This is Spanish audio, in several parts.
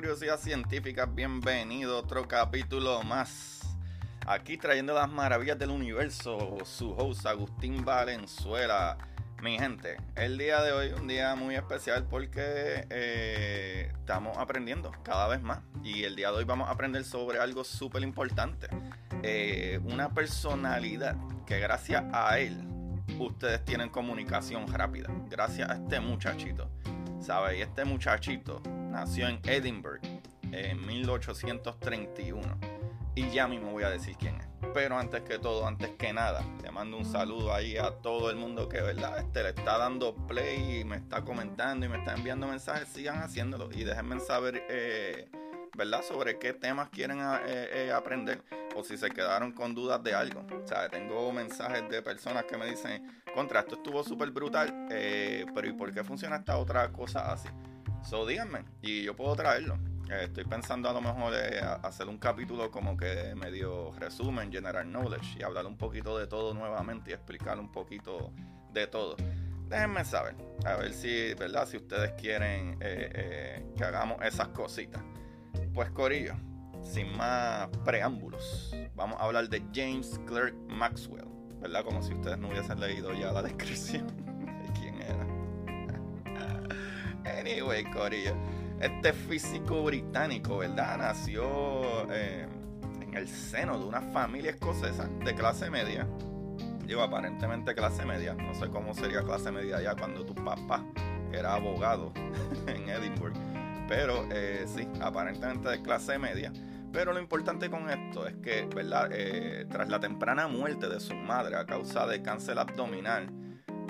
Curiosidad Científica, bienvenido a otro capítulo más. Aquí trayendo las maravillas del universo, su host Agustín Valenzuela. Mi gente, el día de hoy un día muy especial porque eh, estamos aprendiendo cada vez más. Y el día de hoy vamos a aprender sobre algo súper importante. Eh, una personalidad que gracias a él ustedes tienen comunicación rápida. Gracias a este muchachito. ¿Sabe? Y este muchachito nació en Edinburgh en 1831. Y ya mismo voy a decir quién es. Pero antes que todo, antes que nada, le mando un saludo ahí a todo el mundo que, ¿verdad? Este, le está dando play y me está comentando y me está enviando mensajes. Sigan haciéndolo y déjenme saber, eh, ¿verdad? Sobre qué temas quieren eh, eh, aprender o si se quedaron con dudas de algo. O sea, tengo mensajes de personas que me dicen, contra, esto estuvo súper brutal, pero ¿y por qué funciona esta otra cosa así? So díganme y yo puedo traerlo. Eh, estoy pensando a lo mejor de hacer un capítulo como que medio resumen, general knowledge y hablar un poquito de todo nuevamente y explicar un poquito de todo. Déjenme saber, a ver si, ¿verdad? Si ustedes quieren eh, eh, que hagamos esas cositas. Pues Corillo, sin más preámbulos, vamos a hablar de James Clerk Maxwell, ¿verdad? Como si ustedes no hubiesen leído ya la descripción. Anyway, Corillo. Este físico británico, ¿verdad? Nació eh, en el seno de una familia escocesa de clase media. Digo, aparentemente clase media. No sé cómo sería clase media ya cuando tu papá era abogado en Edinburgh. Pero eh, sí, aparentemente de clase media. Pero lo importante con esto es que, ¿verdad? Eh, tras la temprana muerte de su madre a causa de cáncer abdominal,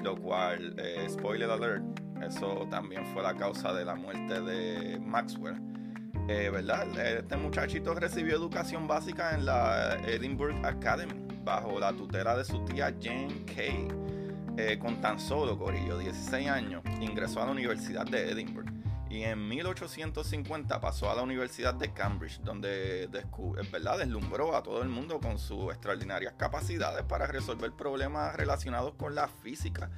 lo cual, spoiler alert, eso también fue la causa de la muerte de Maxwell. Eh, ¿Verdad? Este muchachito recibió educación básica en la Edinburgh Academy bajo la tutela de su tía Jane Kay. Eh, con tan solo, Corillo, 16 años, ingresó a la Universidad de Edinburgh y en 1850 pasó a la Universidad de Cambridge, donde ¿verdad? deslumbró a todo el mundo con sus extraordinarias capacidades para resolver problemas relacionados con la física,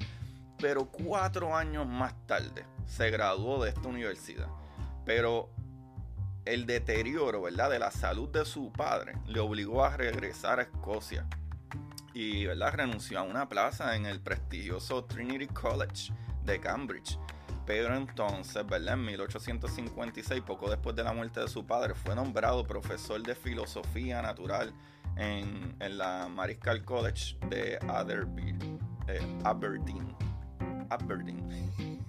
pero cuatro años más tarde se graduó de esta universidad. Pero el deterioro, ¿verdad?, de la salud de su padre le obligó a regresar a Escocia y, ¿verdad?, renunció a una plaza en el prestigioso Trinity College de Cambridge. Pero entonces, ¿verdad? En 1856, poco después de la muerte de su padre, fue nombrado profesor de filosofía natural en, la Mariscal College de eh, Aberdeen. Aberdeen.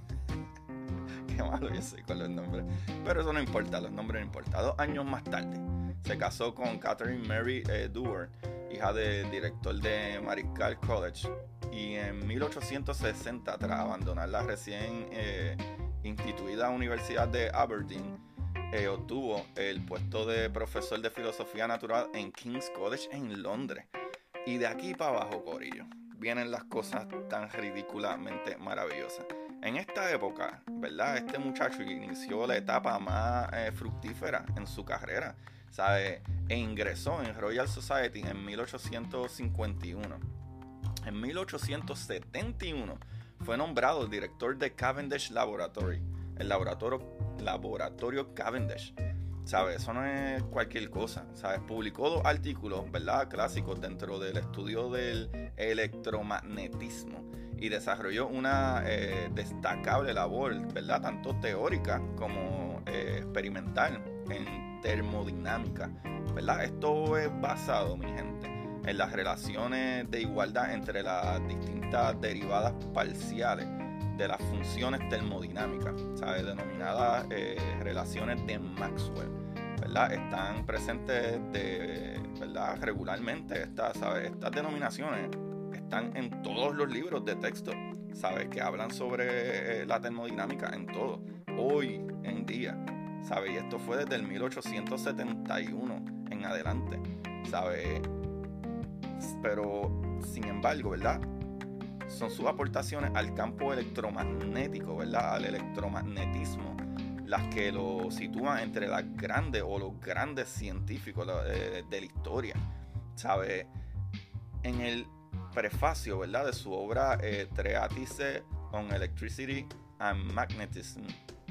Qué malo yo sé con los nombres. Pero eso no importa, los nombres no importan. Dos años más tarde, se casó con Catherine Mary eh, Dewar, hija del director de Mariscal College. Y en 1860, tras abandonar la recién eh, instituida Universidad de Aberdeen, eh, obtuvo el puesto de profesor de filosofía natural en King's College en Londres. Y de aquí para abajo, Corillo, vienen las cosas tan ridículamente maravillosas. En esta época, ¿verdad? Este muchacho inició la etapa más eh, fructífera en su carrera, ¿sabe? E ingresó en Royal Society en 1851. En 1871 fue nombrado director de Cavendish Laboratory, el laboratorio, laboratorio Cavendish. ¿Sabes? Eso no es cualquier cosa. ¿Sabes? Publicó dos artículos, ¿verdad? Clásicos dentro del estudio del electromagnetismo y desarrolló una eh, destacable labor, ¿verdad? Tanto teórica como eh, experimental en termodinámica, ¿verdad? Esto es basado, mi gente, en las relaciones de igualdad entre las distintas derivadas parciales de las funciones termodinámicas, ¿sabes? denominadas eh, relaciones de Maxwell. ¿verdad? Están presentes ¿verdad? regularmente estas, ¿sabes? estas denominaciones están en todos los libros de texto, ¿sabes? Que hablan sobre eh, la termodinámica en todo, hoy en día, ¿sabes? Y esto fue desde el 1871 en adelante, ¿sabes? Pero, sin embargo, ¿verdad? Son sus aportaciones al campo electromagnético, ¿verdad? Al electromagnetismo las que lo sitúan entre las grandes o los grandes científicos de, de la historia, ¿sabes? En el prefacio, ¿verdad? De su obra eh, Treatise on Electricity and Magnetism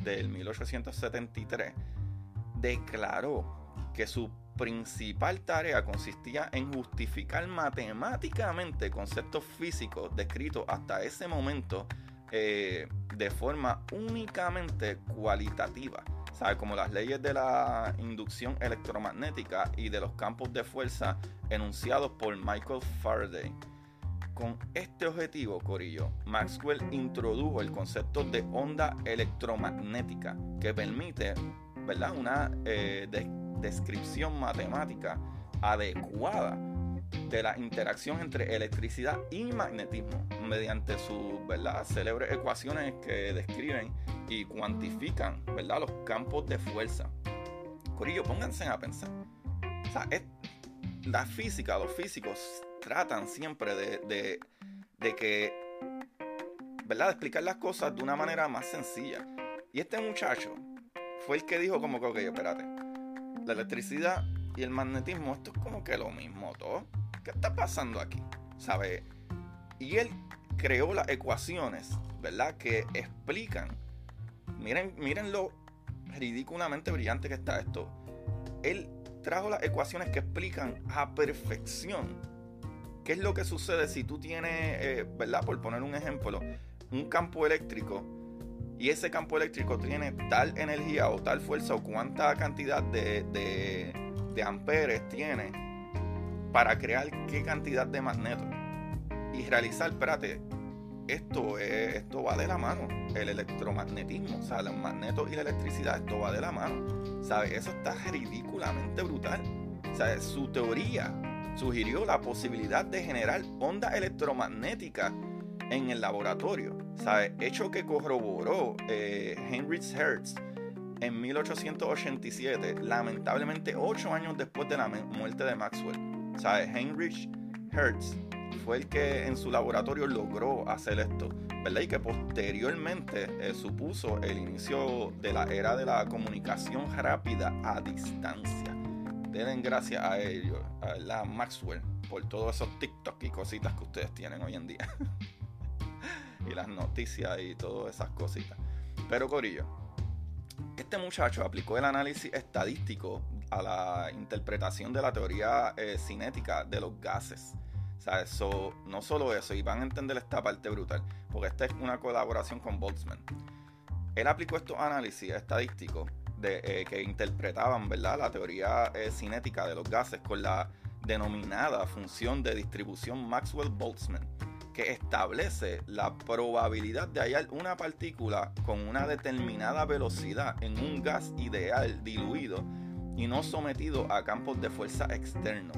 del 1873, declaró que su principal tarea consistía en justificar matemáticamente conceptos físicos descritos hasta ese momento eh, de forma únicamente cualitativa, ¿sabe? como las leyes de la inducción electromagnética y de los campos de fuerza enunciados por Michael Faraday. Con este objetivo, Corillo, Maxwell introdujo el concepto de onda electromagnética que permite ¿verdad? una eh, descripción matemática adecuada de la interacción entre electricidad y magnetismo mediante sus ¿verdad? célebres ecuaciones que describen y cuantifican ¿verdad? los campos de fuerza. Corillo, pónganse a pensar. O sea, la física, los físicos tratan siempre de, de, que, ¿verdad? De explicar las cosas de una manera más sencilla. Y este muchacho fue el que dijo como que, ok, espérate, la electricidad y el magnetismo, esto es como que lo mismo todo. ¿Qué está pasando aquí? ¿Sabe? Y él creó las ecuaciones, ¿verdad? Que explican. Miren, miren lo ridículamente brillante que está esto. Él trajo las ecuaciones que explican a perfección ¿Qué es lo que sucede si tú tienes, eh, ¿verdad? Por poner un ejemplo, un campo eléctrico y ese campo eléctrico tiene tal energía o tal fuerza o cuánta cantidad de, de, amperes tiene para crear qué cantidad de magnetos y realizar, espérate, esto, es, esto va de la mano, el electromagnetismo, o sea, los magnetos y la electricidad, esto va de la mano, ¿sabes? Eso está ridículamente brutal, su teoría sugirió la posibilidad de generar ondas electromagnéticas en el laboratorio, ¿sabe? hecho que corroboró eh, Heinrich Hertz en 1887, lamentablemente ocho años después de la muerte de Maxwell. ¿sabe? Heinrich Hertz fue el que en su laboratorio logró hacer esto, ¿verdad? Y que posteriormente eh, supuso el inicio de la era de la comunicación rápida a distancia den gracias a ellos, a la Maxwell, por todos esos TikTok y cositas que ustedes tienen hoy en día. y las noticias y todas esas cositas. Pero Corillo, este muchacho aplicó el análisis estadístico a la interpretación de la teoría eh, cinética de los gases. O sea, eso, no solo eso, y van a entender esta parte brutal, porque esta es una colaboración con Boltzmann. Él aplicó estos análisis estadísticos eh, que interpretaban ¿verdad? la teoría eh, cinética de los gases con la denominada función de distribución Maxwell-Boltzmann. Que establece la probabilidad de hallar una partícula con una determinada velocidad en un gas ideal diluido y no sometido a campos de fuerza externos.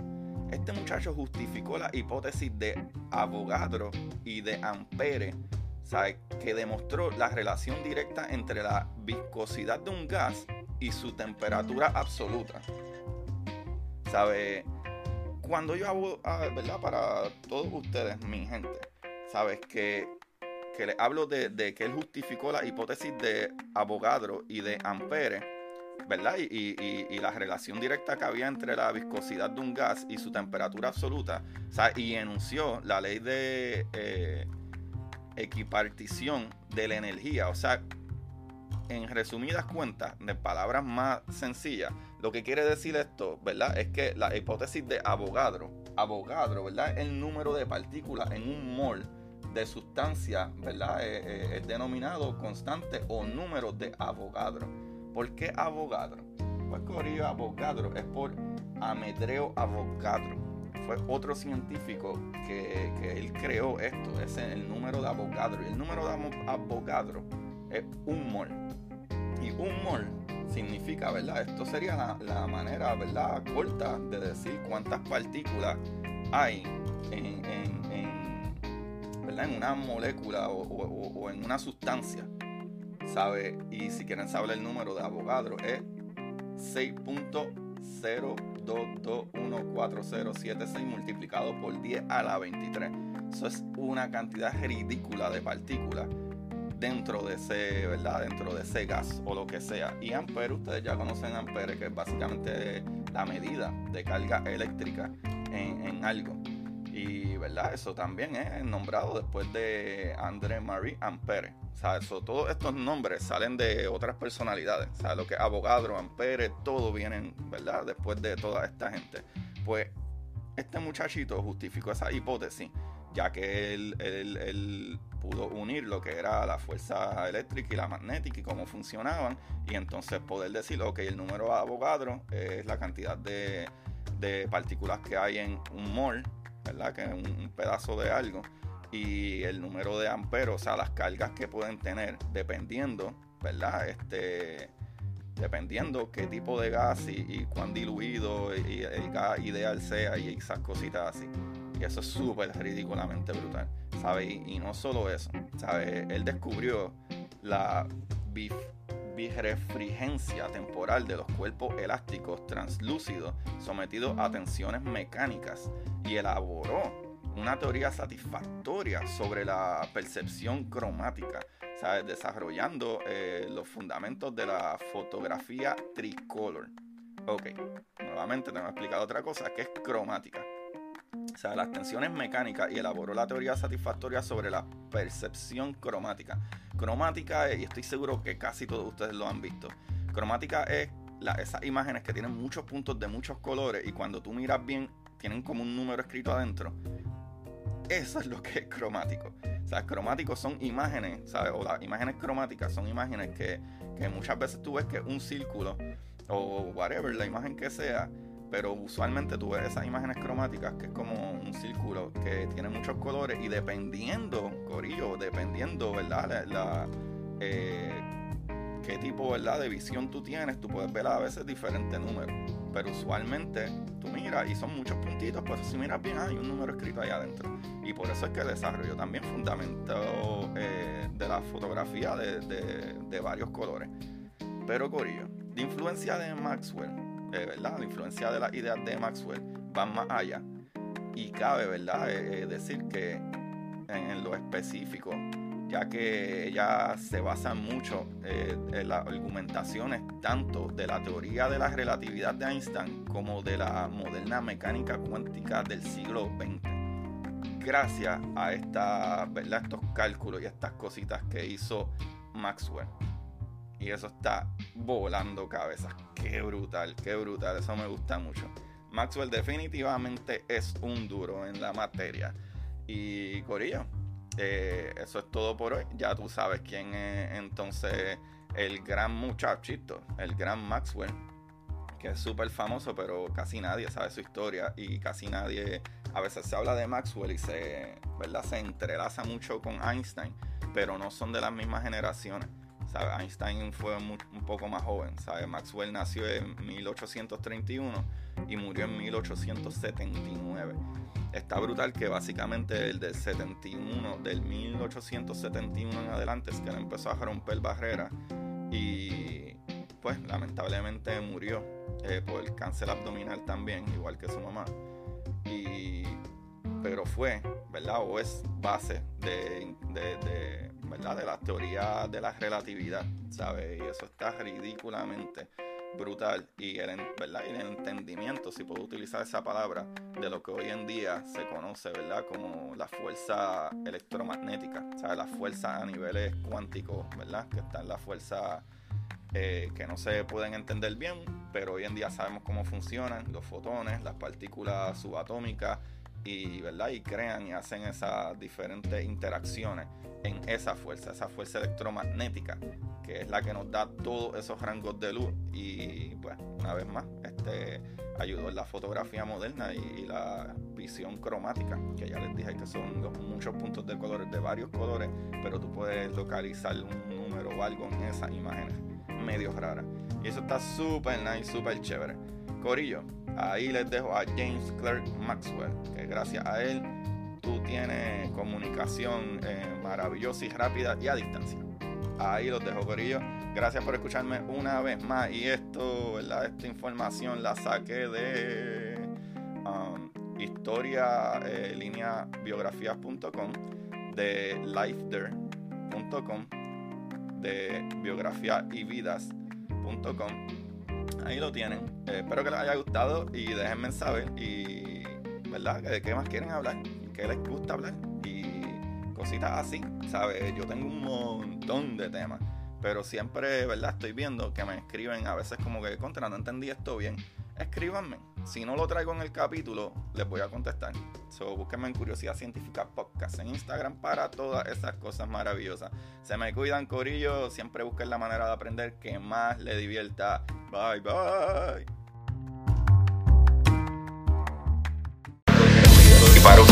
Este muchacho justificó la hipótesis de Avogadro y de Ampere, que demostró la relación directa entre la viscosidad de un gas y su temperatura absoluta. ¿Sabe? Cuando yo hablo, ah, ¿verdad? Para todos ustedes, mi gente, ¿sabes? Que, que les hablo de, que él justificó la hipótesis de Avogadro y de Ampere ¿verdad? Y, la relación directa que había entre la viscosidad de un gas y su temperatura absoluta, y enunció la ley de eh, equipartición de la energía, o sea, en resumidas cuentas, de palabras más sencillas, lo que quiere decir esto, ¿verdad? Es que la hipótesis de Avogadro, Avogadro, ¿verdad? El número de partículas en un mol de sustancia, ¿verdad? Eh, eh, es denominado constante o número de Avogadro. ¿Por qué Avogadro? Pues Corillo Avogadro es por Amedreo Avogadro. Fue otro científico que, él creó esto, es el número de Avogadro. Y el número de Avogadro es un mol. Y un mol significa, ¿verdad? Esto sería la, manera, ¿verdad? Corta de decir cuántas partículas hay en, ¿verdad? en una molécula o en una sustancia sabe, y si quieren saber el número de Avogadro, es 6.02214076 multiplicado por 10 a la 23. Eso es una cantidad ridícula de partículas dentro de ese, ¿verdad? Dentro de ese gas o lo que sea. Y ampere, ustedes ya conocen ampere, que es básicamente la medida de carga eléctrica en, algo. Y, ¿verdad? Eso también es nombrado después de André Marie Ampere. O sea, eso, todos estos nombres salen de otras personalidades. O sea, lo que Avogadro, Ampere, todo vienen, ¿verdad? Después de toda esta gente. Pues este muchachito justificó esa hipótesis, ya que él, pudo unir lo que era la fuerza eléctrica y la magnética y cómo funcionaban, y entonces poder decir, ok, el número de Avogadro es la cantidad de, de partículas que hay en un mol ¿verdad? Que es un, pedazo de algo. Y el número de amperos, o sea, las cargas que pueden tener, dependiendo, ¿verdad? Este, dependiendo qué tipo de gas y, cuán diluido y, el gas ideal sea y esas cositas así. Y eso es súper ridículamente brutal, ¿sabes? Y, no solo eso, ¿sabes? Él descubrió la bif birefrigencia temporal de los cuerpos elásticos translúcidos sometidos a tensiones mecánicas y elaboró una teoría satisfactoria sobre la percepción cromática, desarrollando eh, los fundamentos de la fotografía tricolor. Ok, nuevamente te voy a explicar otra cosa, que es cromática. O sea, las tensiones mecánicas y elaboró la teoría satisfactoria sobre la percepción cromática. Cromática, y estoy seguro que casi todos ustedes lo han visto. Cromática es esas imágenes que tienen muchos puntos de muchos colores y cuando tú miras bien tienen como un número escrito adentro. Eso es lo que es cromático. O sea, cromáticos son imágenes, ¿sabes? O las imágenes cromáticas son imágenes que, que muchas veces tú ves que es un círculo o whatever, la imagen que sea, pero usualmente tú ves esas imágenes cromáticas que es como un círculo que tiene muchos colores y dependiendo, Corillo, dependiendo, ¿verdad? La, eh, qué tipo ¿verdad? de visión tú tienes, tú puedes ver a veces diferentes números. Pero usualmente tú miras y son muchos puntitos, pues si miras bien hay un número escrito ahí adentro. Y por eso es que desarrollo también fundamento eh, de la fotografía de, de varios colores. Pero Corillo, de influencia de Maxwell, ¿verdad? La influencia de las ideas de Maxwell van más allá. Y cabe, ¿verdad? Eh, eh, decir que en, lo específico, ya que ella se basa mucho eh, en las argumentaciones tanto de la teoría de la relatividad de Einstein como de la moderna mecánica cuántica del siglo XX. Gracias a esta, ¿verdad? estos cálculos y estas cositas que hizo Maxwell. Y eso está volando cabezas. Qué brutal, qué brutal. Eso me gusta mucho. Maxwell definitivamente es un duro en la materia. Y Corillo, eh, eso es todo por hoy. Ya tú sabes quién es entonces el gran muchachito, el gran Maxwell, que es súper famoso, pero casi nadie sabe su historia y casi nadie a veces se habla de Maxwell y se, ¿verdad? se entrelaza mucho con Einstein, pero no son de las mismas generaciones. Einstein fue un, poco más joven. ¿sabe? Maxwell nació en 1831 y murió en 1879. Está brutal que básicamente el del 71, del 1871 en adelante es que él empezó a romper barreras y pues lamentablemente murió eh, por el cáncer abdominal también, igual que su mamá. Y, pero fue, ¿verdad? O es base de, de de la teoría de la relatividad, ¿sabes? Y eso está ridículamente brutal y el, ¿verdad? y el entendimiento, si puedo utilizar esa palabra, de lo que hoy en día se conoce ¿verdad? como la fuerza electromagnética, ¿sabes? la fuerza a niveles cuánticos, ¿verdad? que están las fuerzas eh, que no se pueden entender bien, pero hoy en día sabemos cómo funcionan los fotones, las partículas subatómicas y, ¿verdad? y crean y hacen esas diferentes interacciones en esa fuerza, esa fuerza electromagnética, que es la que nos da todos esos rangos de luz. Y pues, una vez más, este ayudó en la fotografía moderna y, la visión cromática, que ya les dije que son muchos puntos de colores, de varios colores, pero tú puedes localizar un número o algo en esas imágenes medio raras. Y eso está súper nice, súper chévere. Corillo, ahí les dejo a James Clerk Maxwell, que gracias a él tú tienes comunicación eh, maravillosa y rápida y a distancia. Ahí los dejo, Corillo. Gracias por escucharme una vez más. Y esto, ¿verdad? Esta información la saqué de um, historia eh, línea biografías.com, de lifeder.com, de biografía y vidas.com. Ahí lo tienen. Eh, espero que les haya gustado y déjenme saber. Y, ¿verdad? ¿De qué más quieren hablar? que les gusta hablar y cositas así, ¿sabes? Yo tengo un montón de temas, pero siempre, ¿verdad? Estoy viendo que me escriben a veces como que, contra, no entendí esto bien. Escríbanme. Si no lo traigo en el capítulo, les voy a contestar. So, búsquenme en Curiosidad Científica Podcast en Instagram para todas esas cosas maravillosas. Se me cuidan, Corillo. Siempre busquen la manera de aprender que más le divierta. Bye, bye.